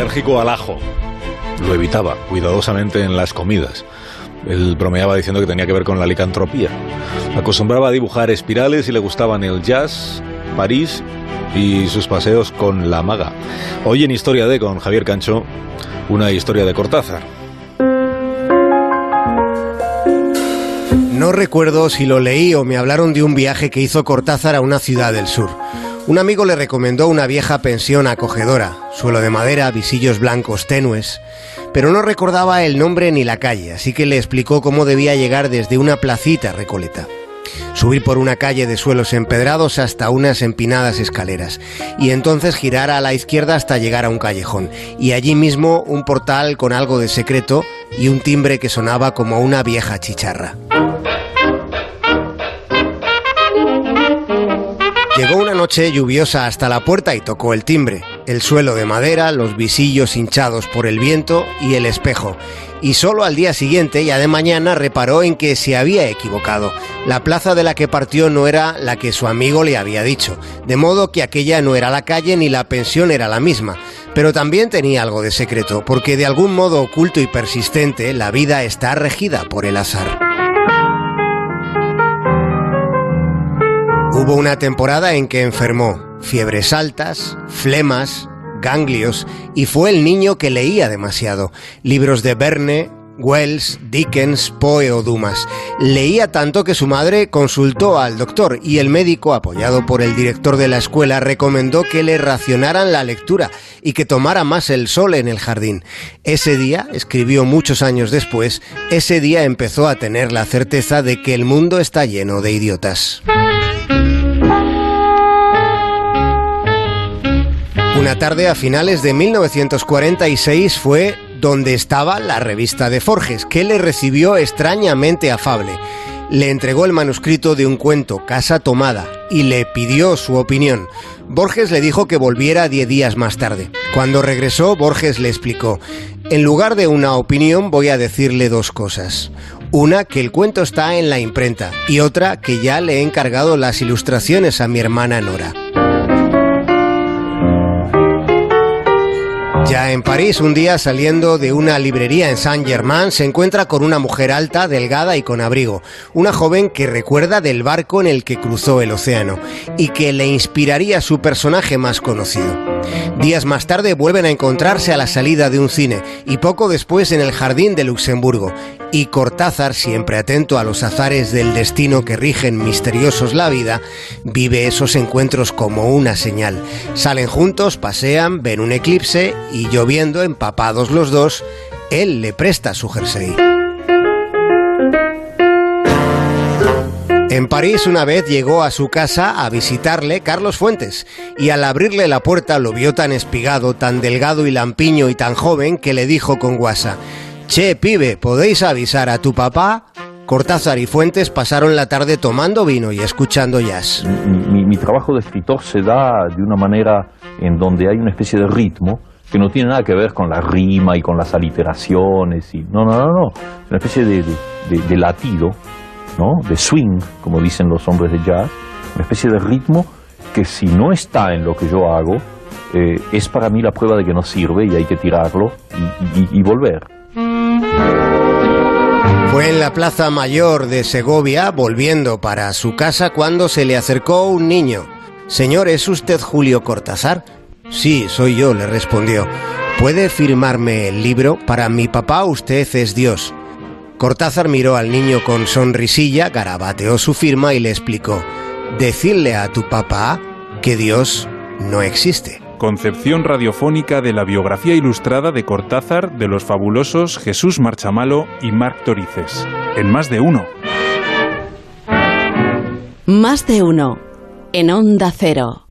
alérgico al ajo. Lo evitaba cuidadosamente en las comidas. Él bromeaba diciendo que tenía que ver con la licantropía. Acostumbraba a dibujar espirales y le gustaban el jazz, París y sus paseos con la maga. Hoy en Historia de con Javier Cancho, una historia de Cortázar. No recuerdo si lo leí o me hablaron de un viaje que hizo Cortázar a una ciudad del sur. Un amigo le recomendó una vieja pensión acogedora, suelo de madera, visillos blancos tenues, pero no recordaba el nombre ni la calle, así que le explicó cómo debía llegar desde una placita recoleta subir por una calle de suelos empedrados hasta unas empinadas escaleras, y entonces girar a la izquierda hasta llegar a un callejón, y allí mismo un portal con algo de secreto y un timbre que sonaba como una vieja chicharra. Llegó una noche lluviosa hasta la puerta y tocó el timbre, el suelo de madera, los visillos hinchados por el viento y el espejo. Y solo al día siguiente, ya de mañana, reparó en que se había equivocado. La plaza de la que partió no era la que su amigo le había dicho, de modo que aquella no era la calle ni la pensión era la misma. Pero también tenía algo de secreto, porque de algún modo oculto y persistente la vida está regida por el azar. Hubo una temporada en que enfermó, fiebres altas, flemas, ganglios, y fue el niño que leía demasiado. Libros de Verne, Wells, Dickens, Poe o Dumas. Leía tanto que su madre consultó al doctor y el médico, apoyado por el director de la escuela, recomendó que le racionaran la lectura y que tomara más el sol en el jardín. Ese día, escribió muchos años después, ese día empezó a tener la certeza de que el mundo está lleno de idiotas. Una tarde a finales de 1946 fue donde estaba la revista de Forges, que le recibió extrañamente afable. Le entregó el manuscrito de un cuento, Casa Tomada, y le pidió su opinión. Borges le dijo que volviera diez días más tarde. Cuando regresó, Borges le explicó, en lugar de una opinión voy a decirle dos cosas. Una, que el cuento está en la imprenta, y otra, que ya le he encargado las ilustraciones a mi hermana Nora. Ya en París, un día saliendo de una librería en Saint-Germain, se encuentra con una mujer alta, delgada y con abrigo, una joven que recuerda del barco en el que cruzó el océano y que le inspiraría su personaje más conocido. Días más tarde vuelven a encontrarse a la salida de un cine y poco después en el jardín de Luxemburgo. Y Cortázar, siempre atento a los azares del destino que rigen misteriosos la vida, vive esos encuentros como una señal. Salen juntos, pasean, ven un eclipse y lloviendo, empapados los dos, él le presta su jersey. En París una vez llegó a su casa a visitarle Carlos Fuentes y al abrirle la puerta lo vio tan espigado, tan delgado y lampiño y tan joven que le dijo con guasa, Che, pibe, ¿podéis avisar a tu papá? Cortázar y Fuentes pasaron la tarde tomando vino y escuchando jazz. Mi, trabajo de escritor se da de una manera en donde hay una especie de ritmo que no tiene nada que ver con la rima y con las aliteraciones. Y, no, no, no, no. Una especie de latido de swing, como dicen los hombres de jazz, una especie de ritmo que si no está en lo que yo hago, eh, es para mí la prueba de que no sirve y hay que tirarlo y, volver. Fue en la Plaza Mayor de Segovia, volviendo para su casa, cuando se le acercó un niño. Señor, ¿es usted Julio Cortázar? Sí, soy yo, le respondió. ¿Puede firmarme el libro? Para mi papá usted es Dios. Cortázar miró al niño con sonrisilla, garabateó su firma y le explicó, decirle a tu papá que Dios no existe. Concepción radiofónica de la biografía ilustrada de Cortázar de los fabulosos Jesús Marchamalo y Marc Torices. En más de uno. Más de uno. En onda cero.